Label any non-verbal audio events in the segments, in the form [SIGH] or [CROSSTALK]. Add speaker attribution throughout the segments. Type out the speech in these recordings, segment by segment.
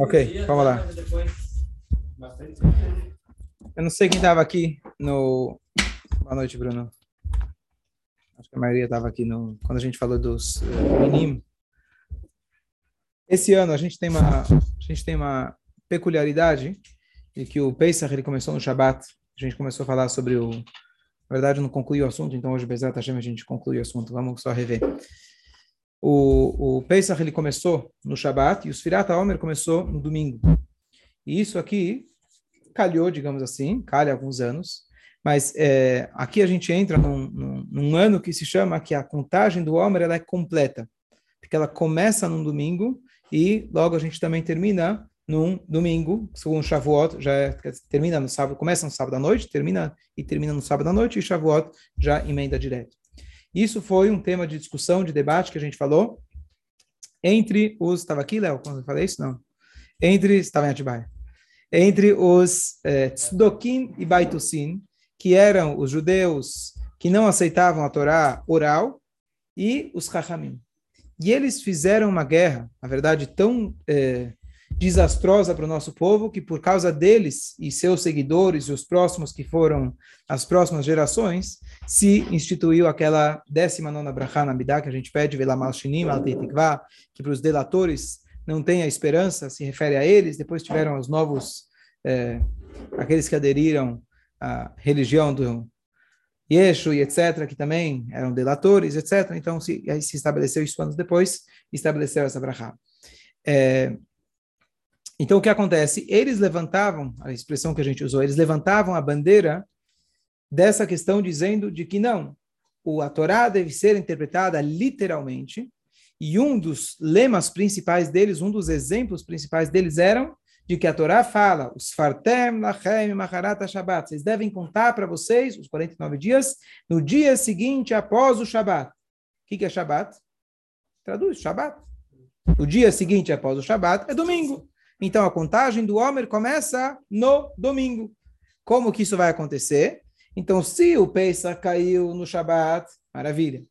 Speaker 1: Ok, vamos lá. Eu não sei quem estava aqui no. Boa noite, Bruno. Acho que a maioria estava aqui no quando a gente falou dos uh, Esse ano a gente tem uma a gente tem uma peculiaridade de que o Pesach ele começou no Shabat. A gente começou a falar sobre o na verdade não concluiu o assunto, então hoje Bezat Hashem a gente conclui o assunto. Vamos só rever. O, o Pesach ele começou no Shabat e o Sfirat Omer começou no domingo. E isso aqui calhou, digamos assim, calha alguns anos, mas é, aqui a gente entra num, num, num, ano que se chama que a contagem do Omer ela é completa, porque ela começa num domingo e logo a gente também termina num domingo, segundo Shavuot, já é, termina no sábado, começa no sábado à noite, termina e termina no sábado à noite, e Shavuot já emenda direto. Isso foi um tema de discussão, de debate que a gente falou entre os. Estava aqui, Léo, quando eu falei isso? Não. Entre. Estava em Atibaia. Entre os é, Tzdokim e Baitusin, que eram os judeus que não aceitavam a Torá oral, e os Chachamim. E eles fizeram uma guerra, na verdade, tão é, desastrosa para o nosso povo, que por causa deles e seus seguidores e os próximos que foram as próximas gerações, se instituiu aquela 19 Brachá na que a gente pede, que para os delatores não tenha esperança, se refere a eles, depois tiveram os novos, é, aqueles que aderiram à religião do Yeshu e etc., que também eram delatores, etc., então se, se estabeleceu isso anos depois, estabeleceu essa Brachá. É, então, o que acontece? Eles levantavam, a expressão que a gente usou, eles levantavam a bandeira dessa questão dizendo de que não, a Torá deve ser interpretada literalmente, e um dos lemas principais deles, um dos exemplos principais deles eram de que a Torá fala, os fartem lachem macharat shabbat, vocês devem contar para vocês os 49 dias no dia seguinte após o Shabat. O que, que é Shabat? Traduz, Shabat. O dia seguinte após o Shabat é domingo. Então a contagem do Homer começa no domingo. Como que isso vai acontecer? Então, se o Pesach caiu no Shabat, maravilha.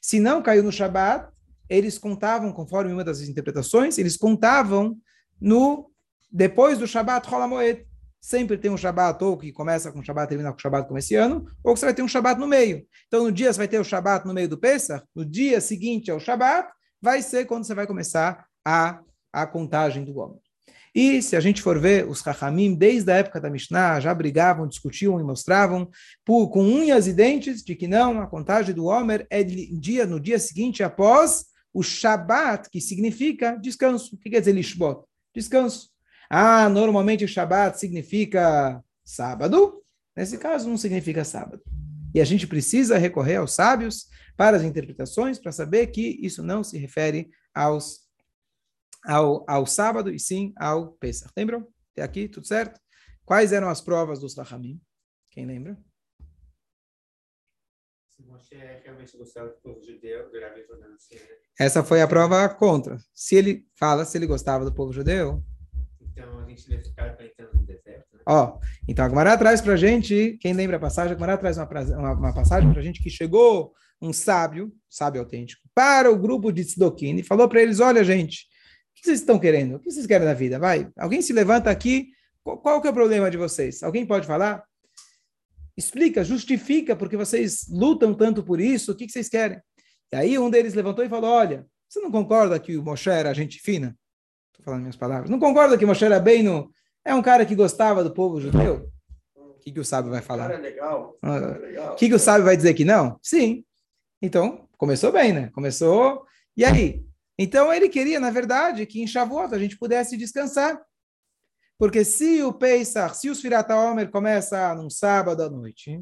Speaker 1: Se não caiu no Shabat, eles contavam, conforme uma das interpretações, eles contavam no depois do Shabat Rolamoed. Sempre tem um Shabat ou que começa com Shabat termina com o Shabat como esse ano, ou que você vai ter um Shabat no meio. Então, no dia você vai ter o Shabat no meio do Pesach, no dia seguinte ao Shabat, vai ser quando você vai começar a, a contagem do Gomer. E se a gente for ver, os Rahamim, desde a época da Mishnah, já brigavam, discutiam e mostravam por, com unhas e dentes de que não, a contagem do Homer é dia, no dia seguinte após o Shabat, que significa descanso. O que quer dizer Lishbot? Descanso. Ah, normalmente o Shabat significa sábado. Nesse caso, não significa sábado. E a gente precisa recorrer aos sábios para as interpretações, para saber que isso não se refere aos ao, ao sábado e sim ao Pesach. Lembram? Até aqui, tudo certo? Quais eram as provas dos Rahamim? Quem lembra? Essa foi a prova contra. Se ele fala se ele gostava do povo judeu.
Speaker 2: Então a gente deve ficar no deserto. Né?
Speaker 1: Ó, então a Gemara traz para gente, quem lembra a passagem, a Gemara traz uma, uma, uma passagem para gente que chegou um sábio, sábio autêntico, para o grupo de Tzdokim e falou para eles: olha, gente, que vocês estão querendo? O que vocês querem da vida? Vai, alguém se levanta aqui. Qual, qual que é o problema de vocês? Alguém pode falar? Explica, justifica porque vocês lutam tanto por isso. O que, que vocês querem? E aí um deles levantou e falou: Olha, você não concorda que o Moshe era gente fina? Estou falando minhas palavras. Não concorda que Moshe era bem no. É um cara que gostava do povo judeu? O que, que o sábio vai falar? Cara,
Speaker 2: legal.
Speaker 1: Ah, o que, que o sábio vai dizer que não? Sim. Então, começou bem, né? Começou. E aí? Então ele queria, na verdade, que em Shavuot a gente pudesse descansar. Porque se o Pesach, se o Sfirat Omer começa num sábado à noite,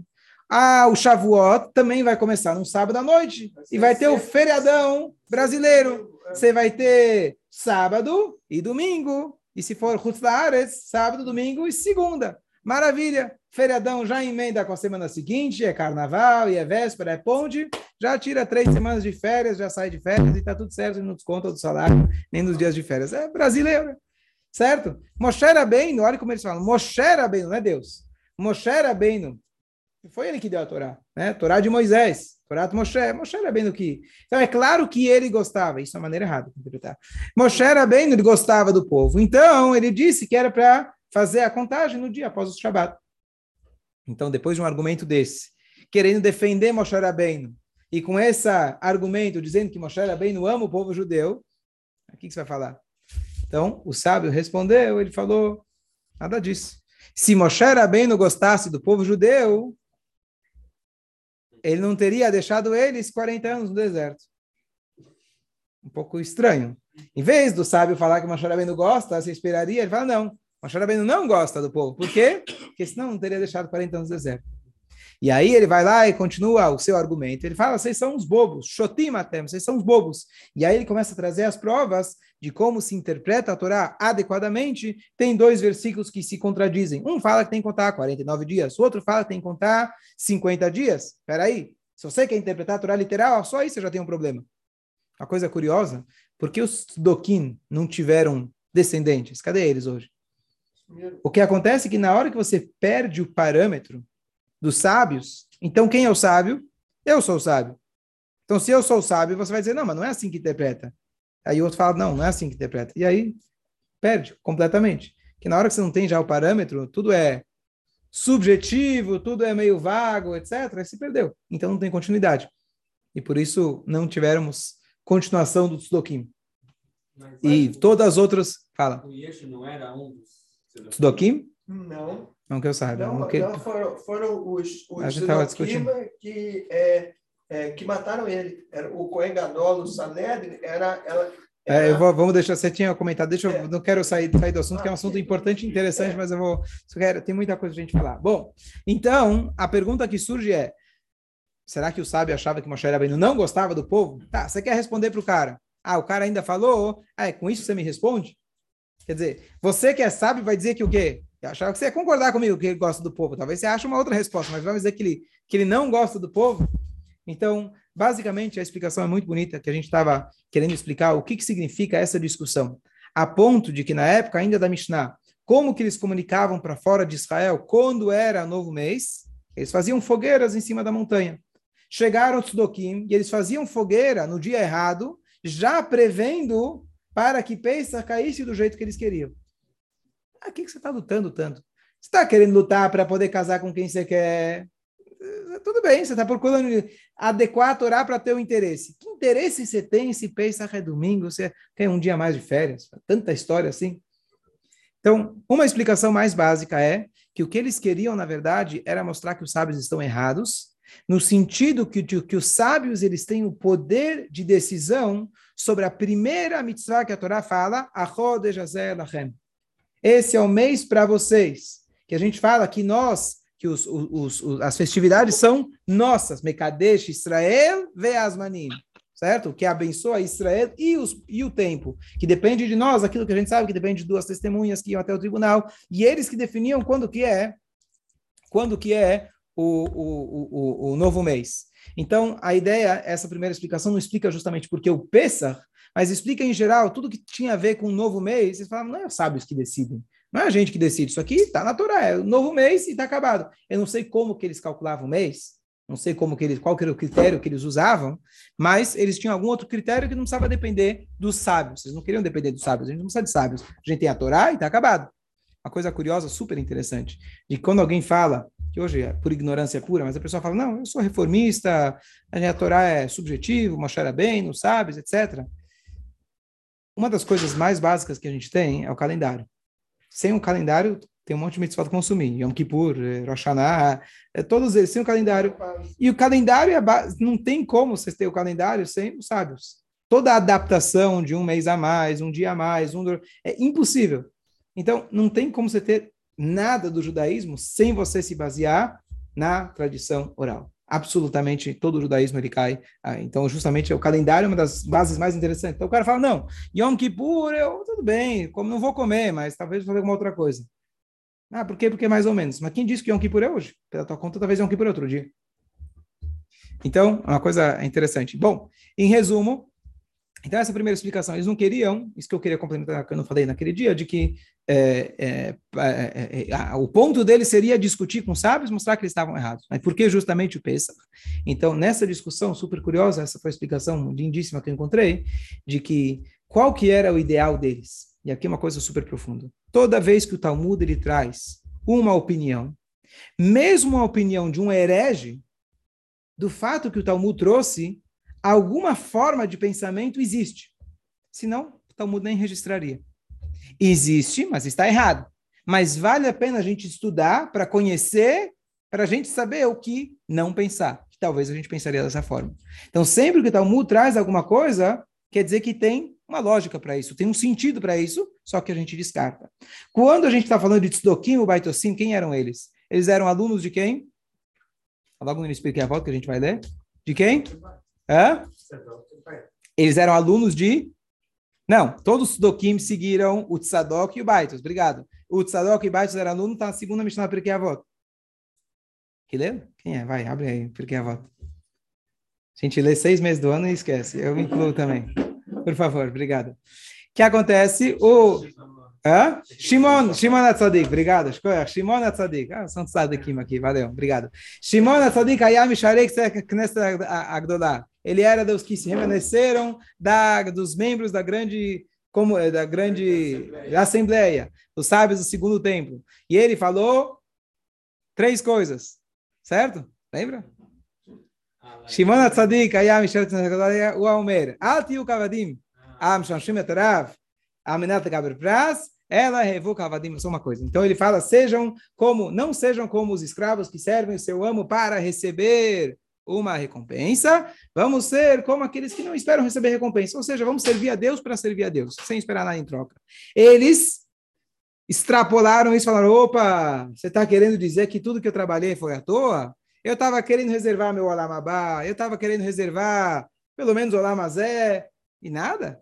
Speaker 1: ah, o Shavuot também vai começar num sábado à noite. E vai ter o feriadão brasileiro. Você vai ter sábado e domingo. E se for Hutzlaaretz, sábado, domingo e segunda. Maravilha! Feriadão já emenda com a semana seguinte, é carnaval, e é véspera, é ponte, já tira três semanas de férias, já sai de férias e está tudo certo, não desconta do salário, nem nos dias de férias. É brasileiro, certo? Moshe Rabbeinu, olha como eles falam, Moshe Rabbeinu, não é Deus. Moshe Rabbeinu, Foi ele que deu a Torá, né? Torá de Moisés, Torá de Moshe. Moshe era bem do que. Então é claro que ele gostava, isso é uma maneira errada de interpretar. Moshe era bem, ele gostava do povo. Então ele disse que era para fazer a contagem no dia após o Shabat. Então, depois de um argumento desse, querendo defender Moshe Rabbeinu, e com esse argumento dizendo que Moshe Rabbeinu ama o povo judeu, o que, você vai falar? Então, o sábio respondeu, ele falou, nada disso. Se Moshe Rabbeinu gostasse do povo judeu, ele não teria deixado eles 40 anos no deserto. Um pouco estranho. Em vez do sábio falar que Moshe Rabbeinu gosta, você esperaria, ele fala, não, Moshe Rabbeinu não gosta do povo. Por quê? Porque senão não teria deixado 40 anos no deserto. E aí ele vai lá e continua o seu argumento. Ele fala, vocês são uns bobos, shotim até, vocês são uns bobos. E aí ele começa a trazer as provas de como se interpreta a Torá adequadamente. Tem dois versículos que se contradizem. Um fala que tem que contar 49 dias, o outro fala que tem que contar 50 dias. Espera aí, se você quer interpretar a Torá literal, só aí você já tem um problema. Uma coisa curiosa, por que os Doquim não tiveram descendentes? Cadê eles hoje? O que acontece é que na hora que você perde o parâmetro dos sábios. Então, quem é o sábio? Eu sou o sábio. Então, se eu sou o sábio, você vai dizer, não, mas não é assim que interpreta. Aí o outro fala, não, não é assim que interpreta. E aí, perde completamente. Que na hora que você não tem já o parâmetro, tudo é subjetivo, tudo é meio vago, etc., aí se perdeu. Então, não tem continuidade. E por isso, não tivemos continuação do Tsudokim. E todas as outras... Fala.
Speaker 2: O Yeshu não era um
Speaker 1: dos... Tsudokim?
Speaker 3: Não.
Speaker 1: Não que eu saiba.
Speaker 3: Não,
Speaker 1: não que...
Speaker 3: não foram, foram os, os
Speaker 1: A gente tava discutindo.
Speaker 3: que, é, é, que mataram ele. Era, o Cohen Gadol, o Sanedrin, era... Ela,
Speaker 1: É, eu vou, vamos deixar, você tinha comentado, deixa eu,
Speaker 3: É.
Speaker 1: não quero sair, sair do assunto, que é um assunto importante e interessante, mas eu vou, quero, tem muita coisa pra gente falar. Bom, então, a pergunta que surge é, será que o sábio achava que Moshe Rabbeinu não gostava do povo? Tá, você quer responder para o cara. Ah, o cara ainda falou, ah, é com isso você me responde? Quer dizer, você que é sábio vai dizer que o quê? Eu achava que você ia concordar comigo que ele gosta do povo. Talvez você ache uma outra resposta, mas vamos dizer que ele, que ele não gosta do povo. Então, basicamente, a explicação é muito bonita, que a gente estava querendo explicar o que, que significa essa discussão. A ponto de que, na época ainda da Mishnah, como que eles comunicavam para fora de Israel quando era novo mês? Eles faziam fogueiras em cima da montanha. Chegaram os Tzedokim e eles faziam fogueira no dia errado, já prevendo para que Pesach caísse do jeito que eles queriam. Ah, o que, você está lutando tanto? Você está querendo lutar para poder casar com quem você quer? Eh, Tudo bem, você está procurando adequar a Torá para ter o interesse. Que interesse você tem se Pesach é domingo, você tem um dia mais de férias? Tanta história assim. Então, uma explicação mais básica é que o que eles queriam, na verdade, era mostrar que os sábios estão errados, no sentido que, que os sábios eles têm o poder de decisão sobre a primeira mitzvah que a Torá fala, Achod Ejazer Lachem. Esse é o mês para vocês. Que a gente fala que nós, que os, os, os, as festividades são nossas. Mekadesh Israel Veasmanim. Certo? Que abençoa Israel e, e o tempo. Que depende de nós, aquilo que a gente sabe, que depende de duas testemunhas que iam até o tribunal. E eles que definiam quando que é, quando que é o, o, o, o novo mês. Então, a ideia, essa primeira explicação não explica justamente porque o Pesach, mas explica em geral tudo que tinha a ver com o novo mês. Vocês falam, não é os sábios que decidem, não é a gente que decide. Isso aqui está na Torá, é o novo mês e está acabado. Eu não sei como que eles calculavam o mês, não sei como que eles, qual que era o critério que eles usavam, mas eles tinham algum outro critério que não precisava depender dos sábios. Vocês não queriam depender dos sábios, a gente não precisa de sábios. A gente tem a Torá e está acabado. Uma coisa curiosa, super interessante, de quando alguém fala que hoje é por ignorância pura, mas a pessoa fala, não, eu sou reformista, a Torá é subjetivo, Moshe bem, não sabes, etc. Uma das coisas mais básicas que a gente tem é o calendário. Sem um calendário, tem um monte de mitzvot consumir. Yom Kippur, eh, Rosh Hashanah, eh, todos eles, o calendário. E o calendário, é ba... não tem como vocês terem o calendário sem os sábios. Toda a adaptação de um mês a mais, um dia a mais, um... é impossível. Então, não tem como você ter nada do judaísmo sem você se basear na tradição oral. Absolutamente todo o judaísmo ele cai. Então, justamente, o calendário é uma das bases mais interessantes. Então, o cara fala: não, Yom Kippur, eu tudo bem, como não vou comer, mas talvez vou fazer alguma outra coisa. Ah, por quê? Porque mais ou menos. Mas quem disse que Yom Kippur é hoje? Pela tua conta, talvez Yom Kippur é outro dia. Então, é uma coisa interessante. Bom, em resumo, Então, essa é a primeira explicação. Eles não queriam, isso que eu queria complementar, que eu não falei naquele dia, de que é, é, é, é o ponto deles seria discutir com sábios, mostrar que eles estavam errados. Mas por que justamente o Pesach? Então, nessa discussão super curiosa, essa foi a explicação lindíssima que eu encontrei, de que qual que era o ideal deles. E aqui é uma coisa super profunda. Toda vez que o Talmud ele traz uma opinião, mesmo a opinião de um herege, do fato que o Talmud trouxe, alguma forma de pensamento existe. Senão, o Talmud nem registraria. Existe, mas está errado. Mas vale a pena a gente estudar para conhecer, para a gente saber o que não pensar. Talvez a gente pensaria dessa forma. Então, sempre que o Talmud traz alguma coisa, quer dizer que tem uma lógica para isso, tem um sentido para isso, só que a gente descarta. Quando a gente está falando de Tzdokim ou Baitosim, quem eram eles? Eles eram alunos de quem? Logo no início a volta que a gente vai ler. De quem? Hã? Eles eram alunos de. Não, todos os Tzdokim seguiram o Tzadok e o Baitos. Obrigado. O Tzadok e o Baitos eram alunos, está na segunda Mishnah Pirkei Avot. Que leu? Quem é? Vai, abre aí, Pirkei Avot. A gente lê seis meses do ano e esquece. Eu me incluo também. Por favor, obrigado. O que acontece? O Hã? Shimon, Shimon Atzadik, obrigado. Shimon Atzadik. Ah, são tzadikim aqui, valeu, obrigado. Shimon Atzadik Ayam Sharek Knesset Agdolá. Ele era dos que se remanesceram da, dos membros da grande como eh, da grande assembleia, os sábios do segundo templo. E ele falou três coisas, certo? Lembra? Shimon Atzadik Sharek Knesset Agdolá, o Almer. Alti o Kavadim. Am Shamshim Etarav. Amenata Gaber Pras, ela revoca Avadim, só uma coisa. Então ele fala: sejam como, não sejam como os escravos que servem o seu amo para receber uma recompensa, vamos ser como aqueles que não esperam receber recompensa, ou seja, vamos servir a Deus para servir a Deus, sem esperar nada em troca. Eles extrapolaram isso, falaram: opa, você está querendo dizer que tudo que eu trabalhei foi à toa? Eu estava querendo reservar meu Olamabá, eu estava querendo reservar pelo menos o Olamazé, e nada.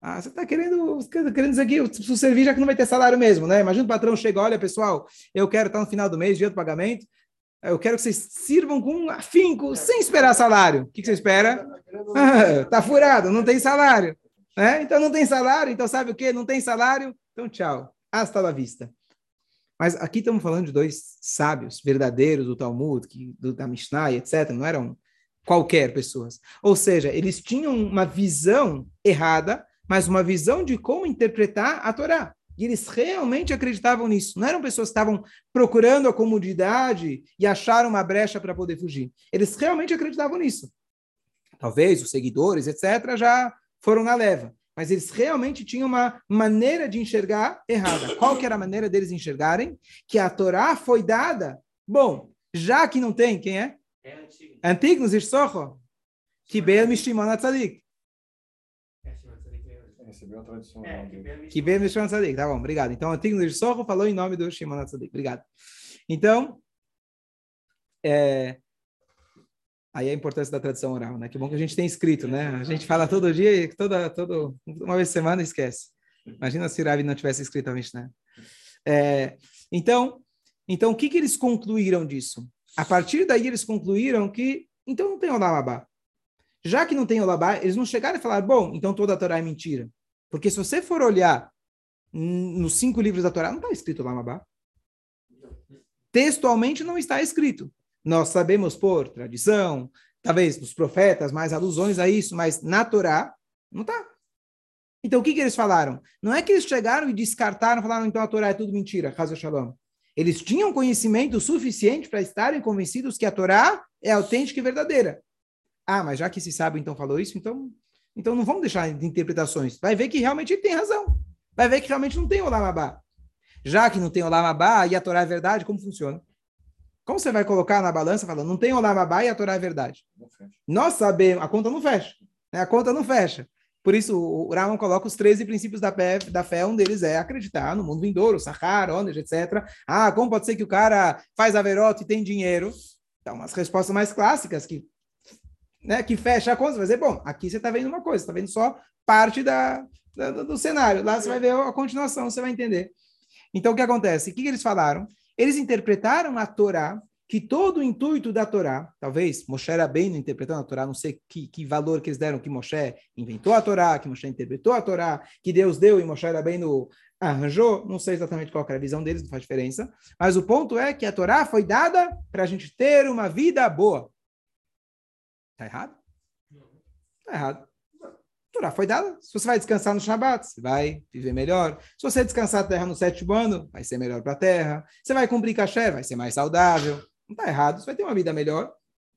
Speaker 1: Ah, você está querendo, querendo dizer que o servir já que não vai ter salário mesmo, né? Imagina o patrão chega, olha, pessoal, eu quero estar no final do mês, dia do pagamento, eu quero que vocês sirvam com afinco, sem esperar salário. O que, que você espera? [LAUGHS] Ah, tá furado, não tem salário. Né? Então não tem salário, então sabe o que? Não tem salário, então tchau. Hasta la vista. Mas aqui estamos falando de dois sábios verdadeiros do Talmud, que, do, da Mishnah, etc. Não eram qualquer pessoas. Ou seja, eles tinham uma visão errada mas uma visão de como interpretar a Torá. E eles realmente acreditavam nisso. Não eram pessoas que estavam procurando a comodidade e acharam uma brecha para poder fugir. Eles realmente acreditavam nisso. Talvez os seguidores, etc., já foram na leva. Mas eles realmente tinham uma maneira de enxergar errada. Qual que era a maneira deles enxergarem? Que a Torá foi dada. Bom, já que não tem, quem é? É antigo. Antigo, nos Que bem Mishimon Atzadik recebeu a tradição. É, que veio no Shimon Tzadik, tá bom, obrigado. Então, o antigo de Sorro falou em nome do Shimon Tzadik, obrigado. Então, é, aí a importância da tradição oral, né? Que bom que a gente tem escrito, né? A gente fala todo dia e toda, todo, uma vez por semana esquece. Imagina se Ravi não tivesse escrito a Mishnah. É, então, então, o que, que eles concluíram disso? A partir daí, eles concluíram que, então, não tem Olamabá. Já que não tem Olabá, eles não chegaram a falar, bom, então toda a Torá é mentira. Porque se você for olhar nos cinco livros da Torá, não está escrito Lamabá. Textualmente não está escrito. Nós sabemos por tradição, talvez dos profetas, mais alusões a isso, mas na Torá não está. Então o que, que eles falaram? Não é que eles chegaram e descartaram, falaram, então a Torá é tudo mentira, Hazel Shalom. Eles tinham conhecimento suficiente para estarem convencidos que a Torá é autêntica e verdadeira. Ah, mas já que esse sábio então falou isso, então então não vamos deixar de interpretações. Vai ver que realmente ele tem razão. Vai ver que realmente não tem o Lamabá. Já que não tem o Lamabá e a Torá é verdade, como funciona? Como você vai colocar na balança falando, não tem o Lamabá e a Torá é verdade? Nós sabemos, a conta não fecha. Né? A conta não fecha. Por isso, o Raman coloca os 13 princípios da fé, da fé, um deles é acreditar no mundo vindouro, Sahara, Onej, etc. Ah, como pode ser que o cara faz averota e tem dinheiro? Então, as respostas mais clássicas que né, que fecha a conta, vai dizer, bom, aqui você está vendo uma coisa, está vendo só parte da, da, do cenário. Lá você vai ver a continuação, você vai entender. Então, o que acontece? O que, que eles falaram? Eles interpretaram a Torá que todo o intuito da Torá, talvez Moshe era bem interpretando a Torá, não sei que, que valor que eles deram, que Moshe inventou a Torá, que Moshe interpretou a Torá, que Deus deu e Moshe era bem no arranjou, não sei exatamente qual era a visão deles, não faz diferença, mas o ponto é que a Torá foi dada para a gente ter uma vida boa. Está errado? Está errado. Torá foi dada. Se você vai descansar no Shabat, você vai viver melhor. Se você descansar a terra no sétimo ano, vai ser melhor para a terra. Você vai cumprir caché, vai ser mais saudável. Não está errado, você vai ter uma vida melhor.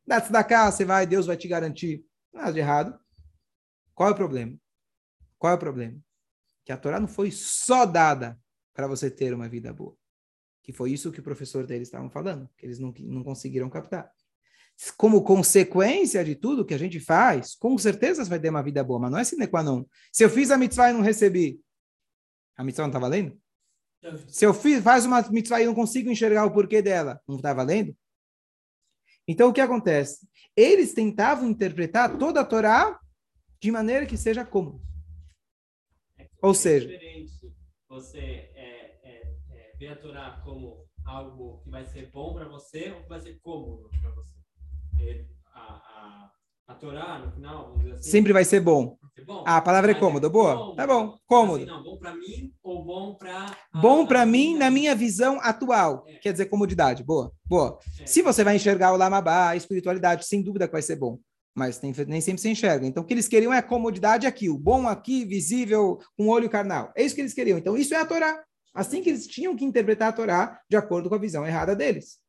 Speaker 1: Dá da cá, você vai, Deus vai te garantir. Nada de errado. Qual é o problema? Qual é o problema? Que a Torá não foi só dada para você ter uma vida boa. Que foi isso que o professor deles estavam falando, que eles não, não conseguiram captar como consequência de tudo que a gente faz, com certeza vai ter uma vida boa, mas não é sine qua non. Se eu fiz a mitzvah e não recebi, a mitzvah não está valendo? Se eu fiz, faz uma mitzvah e não consigo enxergar o porquê dela, não está valendo? Então, o que acontece? Eles tentavam interpretar toda a Torá de maneira que seja comum.
Speaker 2: É
Speaker 1: Ou seja,
Speaker 2: você é, é, é, vê a Torá como algo que vai ser bom para você ou que vai ser cômodo para você? A, a, a Torá, no final, vamos dizer assim.
Speaker 1: Sempre vai ser bom.
Speaker 2: Bom.
Speaker 1: Ah, a palavra é
Speaker 2: Mas
Speaker 1: cômodo. Boa? Tá bom. Cômodo.
Speaker 2: Assim, não, bom para mim ou bom para.
Speaker 1: Bom para mim na minha visão atual.
Speaker 2: É.
Speaker 1: Quer dizer, comodidade. Boa. Boa.
Speaker 2: É.
Speaker 1: Se você vai enxergar o Lamabá, a espiritualidade, sem dúvida que vai ser bom. Mas tem, nem sempre se enxerga. Então, o que eles queriam é a comodidade aqui, o bom aqui, visível, com olho carnal. É isso que eles queriam. Então, isso é a Torá. Assim que eles tinham que interpretar a Torá de acordo com a visão errada deles.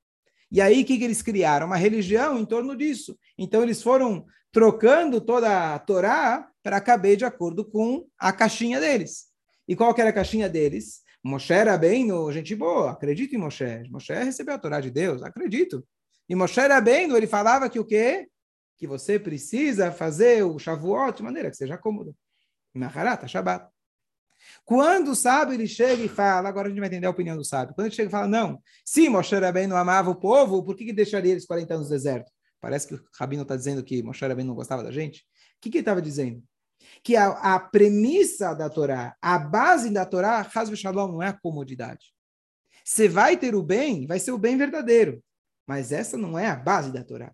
Speaker 1: E aí, o que, que eles criaram? Uma religião em torno disso. Então, eles foram trocando toda a Torá para caber de acordo com a caixinha deles. E qual que era a caixinha deles? Moshe era bem no gente boa, acredito em Moshe. Moshe recebeu a Torá de Deus, acredito. E Moshe era bem ele falava que o quê? Que você precisa fazer o Shavuot de maneira que seja cômoda. Maharata, Shabbat. Quando o sábio ele chega e fala, agora a gente vai entender a opinião do sábio. Quando ele chega e fala, não, se Moshe Rabbeinu amava o povo, por que, que deixaria eles 40 anos no deserto? Parece que o Rabino está dizendo que Moshe Rabbeinu não gostava da gente. O que, que ele estava dizendo? Que a, a, premissa da Torá, a base da Torá, Hazve Shalom, não é a comodidade. Você vai ter o bem, vai ser o bem verdadeiro. Mas essa não é a base da Torá.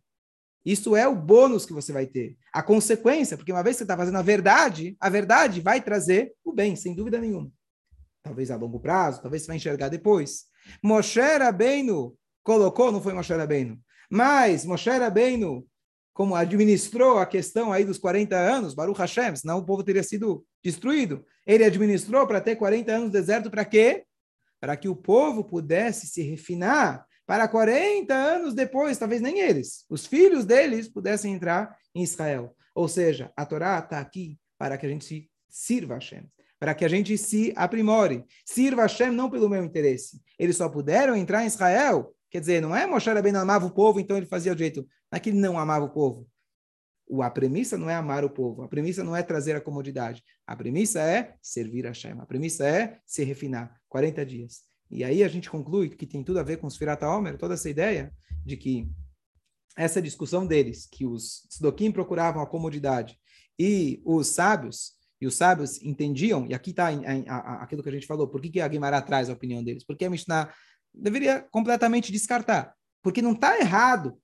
Speaker 1: Isso é o bônus que você vai ter. A consequência, porque uma vez que você está fazendo a verdade, a verdade vai trazer o bem, sem dúvida nenhuma. Talvez a longo prazo, talvez você vai enxergar depois. Moshe Rabbeinu colocou, não foi Moshe Rabbeinu, mas Moshe Rabbeinu, como administrou a questão aí dos 40 anos, Baruch Hashem, senão o povo teria sido destruído. Ele administrou para ter 40 anos no deserto para quê? Para que o povo pudesse se refinar para 40 anos depois, talvez nem eles, os filhos deles pudessem entrar em Israel. Ou seja, a Torá está aqui para que a gente sirva a Hashem, para que a gente se aprimore. Sirva a Hashem não pelo meu interesse. Eles só puderam entrar em Israel, quer dizer, não é Moshe Rabbeinu amava o povo, então ele fazia o jeito. Não é não amava o povo. A premissa não é amar o povo, a premissa não é trazer a comodidade. A premissa é servir a Hashem, a premissa é se refinar. 40 dias. E aí a gente conclui que tem tudo a ver com os Firata Omer, toda essa ideia de que essa discussão deles, que os Tzdokim procuravam a comodidade e os sábios, e os sábios entendiam, e aqui está aquilo que a gente falou, por que, que a Guimarães traz a opinião deles? Porque a Mishnah deveria completamente descartar, porque não está errado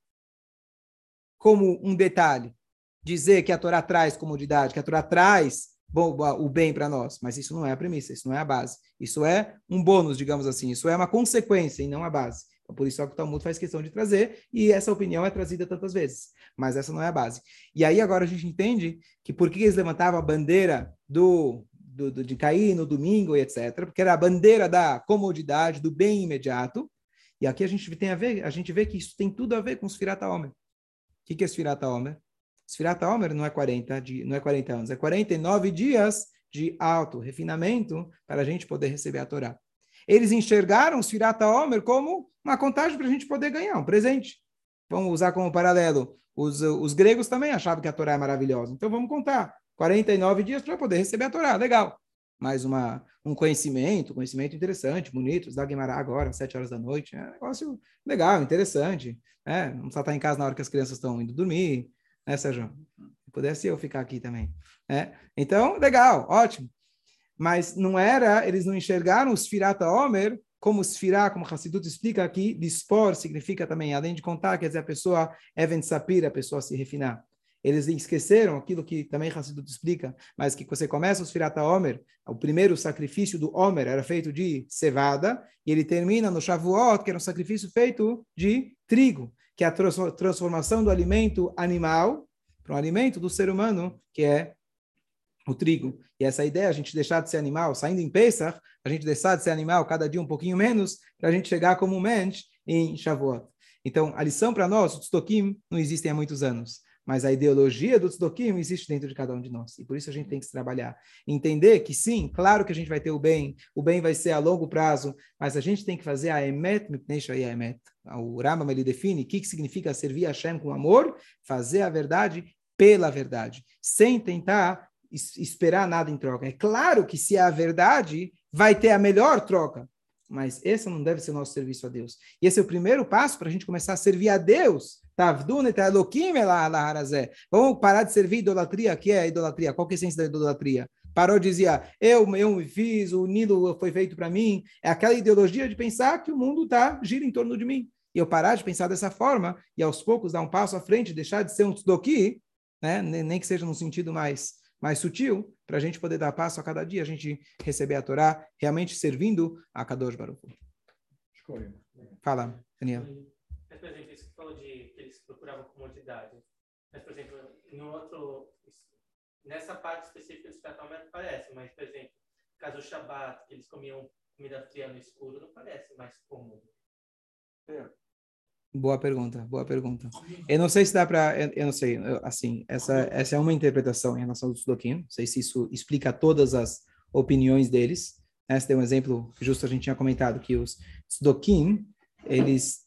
Speaker 1: como um detalhe dizer que a Torá traz comodidade, que a Torá traz o bem para nós, mas isso não é a premissa, isso não é a base. Isso é um bônus, digamos assim, isso é uma consequência e não a base. Então, por isso é que o Talmud faz questão de trazer, e essa opinião é trazida tantas vezes, mas essa não é a base. E aí agora a gente entende que por que eles levantavam a bandeira do, do, do de cair no domingo e etc., porque era a bandeira da comodidade, do bem imediato, e aqui a gente tem a ver, a gente vê que isso tem tudo a ver com os Firata Homer. O que, que é Sfirata Homer? Sfirata Omer não é 40 de, não é 40 anos, é 49 dias de alto refinamento para a gente poder receber a Torá. Eles enxergaram Sfirata Omer como uma contagem para a gente poder ganhar um presente. Vamos usar como paralelo. Os, os gregos também achavam que a Torá é maravilhosa. Então vamos contar 49 dias para poder receber a Torá. Legal. Mais uma, um conhecimento, conhecimento interessante, bonito. Da Guimarães agora, às 7 horas da noite. É um negócio legal, interessante. É, não precisa estar em casa na hora que as crianças estão indo dormir né, Sérgio? Se pudesse eu ficar aqui também. É? Então, legal, ótimo. Mas não era, eles não enxergaram os Firata Homer como Sfirá, como Hassidut explica aqui, dispor significa também, além de contar, quer dizer, a pessoa Even Sapir, a pessoa se refinar. Eles esqueceram aquilo que também Hassidut explica, mas que você começa o Sfirata Omer, o primeiro sacrifício do Omer era feito de cevada, e ele termina no Shavuot, que era um sacrifício feito de trigo, que é a transformação do alimento animal para um alimento do ser humano, que é o trigo. E essa ideia, a gente deixar de ser animal, saindo em Pesach, a gente deixar de ser animal cada dia um pouquinho menos, para a gente chegar comumente em Shavuot. Então, a lição para nós, os Tzdokim, não existem há muitos anos mas a ideologia do tzedokим existe dentro de cada um de nós. E por isso a gente tem que se trabalhar. Entender que sim, claro que a gente vai ter o bem, o bem vai ser a longo prazo, mas a gente tem que fazer a emet a emet. O Rambam ele define o que, que significa servir a Hashem com amor, fazer a verdade pela verdade, sem tentar esperar nada em troca. É claro que se é a verdade, vai ter a melhor troca, mas esse não deve ser o nosso serviço a Deus. E esse é o primeiro passo para a gente começar a servir a Deus. Vamos parar de servir idolatria. Que é a idolatria? Qual que é a essência da idolatria? Parou de dizer, eu, eu me fiz, o Nilo foi feito para mim. É aquela ideologia de pensar que o mundo tá, gira em torno de mim. E eu parar de pensar dessa forma e aos poucos dar um passo à frente, deixar de ser um tzedoki, né? nem que seja no sentido mais mais sutil, para a gente poder dar passo a cada dia, a gente receber a Torá, realmente servindo a Kadosh Baruch. Fala, Daniel.
Speaker 2: Mas, por exemplo, isso que falou de que eles procuravam comodidade. Mas, por exemplo, no outro, nessa parte específica do tratamento parece, mas, por exemplo, caso do Shabat, que eles comiam comida fria no escuro, não parece mais comum.
Speaker 1: É. Boa pergunta, boa pergunta. Eu não sei se dá para, eu, eu, não sei, eu, assim, essa essa é uma interpretação em relação ao Sudokim, não sei se isso explica todas as opiniões deles. Esse tem um exemplo, justo a gente tinha comentado que os Sudokim, eles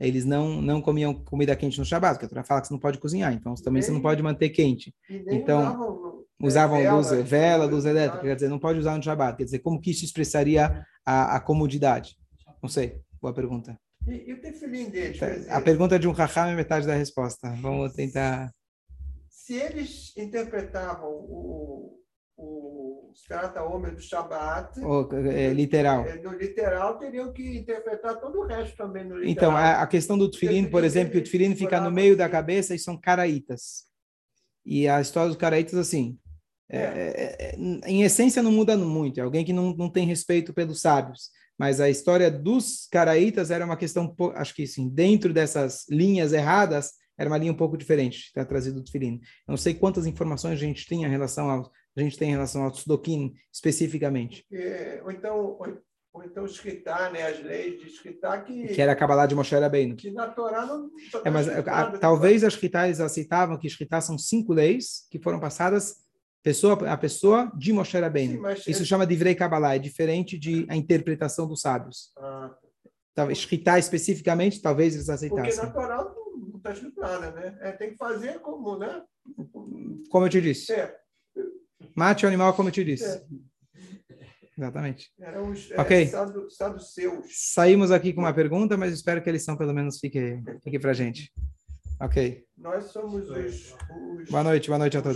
Speaker 1: eles não não comiam comida quente no Shabat, porque a Torá fala que você não pode cozinhar, então também você não pode manter quente. Então usavam é, luz, vela, luz elétrica, quer dizer, não pode usar no Shabat, quer dizer, como que isso expressaria a, a comodidade? Não sei, boa pergunta.
Speaker 3: E, e o tefilim deles?
Speaker 1: A pergunta de um raham é metade da resposta. Vamos tentar.
Speaker 3: Se eles interpretavam o, o Strata Homer do Shabat.
Speaker 1: O, é, literal.
Speaker 3: É, no literal, teriam que interpretar todo o resto também no literal.
Speaker 1: Então, a, a questão do tefilim, por exemplo, que o tefilim fica no meio da cabeça e são caraítas. E a história dos caraítas, assim, é. É, é, em essência não muda muito. É alguém que não, não tem respeito pelos sábios mas a história dos caraítas era uma questão, acho que sim, dentro dessas linhas erradas, era uma linha um pouco diferente, está trazido do. Eu não sei quantas informações a gente tem em relação ao, a gente tem em relação ao Tsudokin especificamente.
Speaker 3: É, ou então, ou, ou então escritar, né, as leis de escritar que...
Speaker 1: Que era a Kabbalah de Moshe Rabbeinu.
Speaker 3: Que na Torá não...
Speaker 1: É, mas a, talvez as escritais aceitavam que escritar são cinco leis que foram passadas pessoa, a pessoa de Moshe Rabbeinu. Sim, Isso é... chama de Vrei Kabbalah, é diferente de a interpretação dos sábios. Ah. Talvez escritar especificamente, talvez eles aceitassem.
Speaker 3: Porque na Torá não está escrito nada, né? É, tem que fazer como, né?
Speaker 1: Como eu te disse.
Speaker 3: É.
Speaker 1: Mate o animal como eu te disse. É. Exatamente.
Speaker 3: Eram os
Speaker 1: é, ok.
Speaker 3: saduceus.
Speaker 1: Saímos aqui com uma pergunta, mas espero que a lição pelo menos fique, fique para gente. Ok.
Speaker 3: Nós somos os, os...
Speaker 1: Boa noite, boa noite a todos.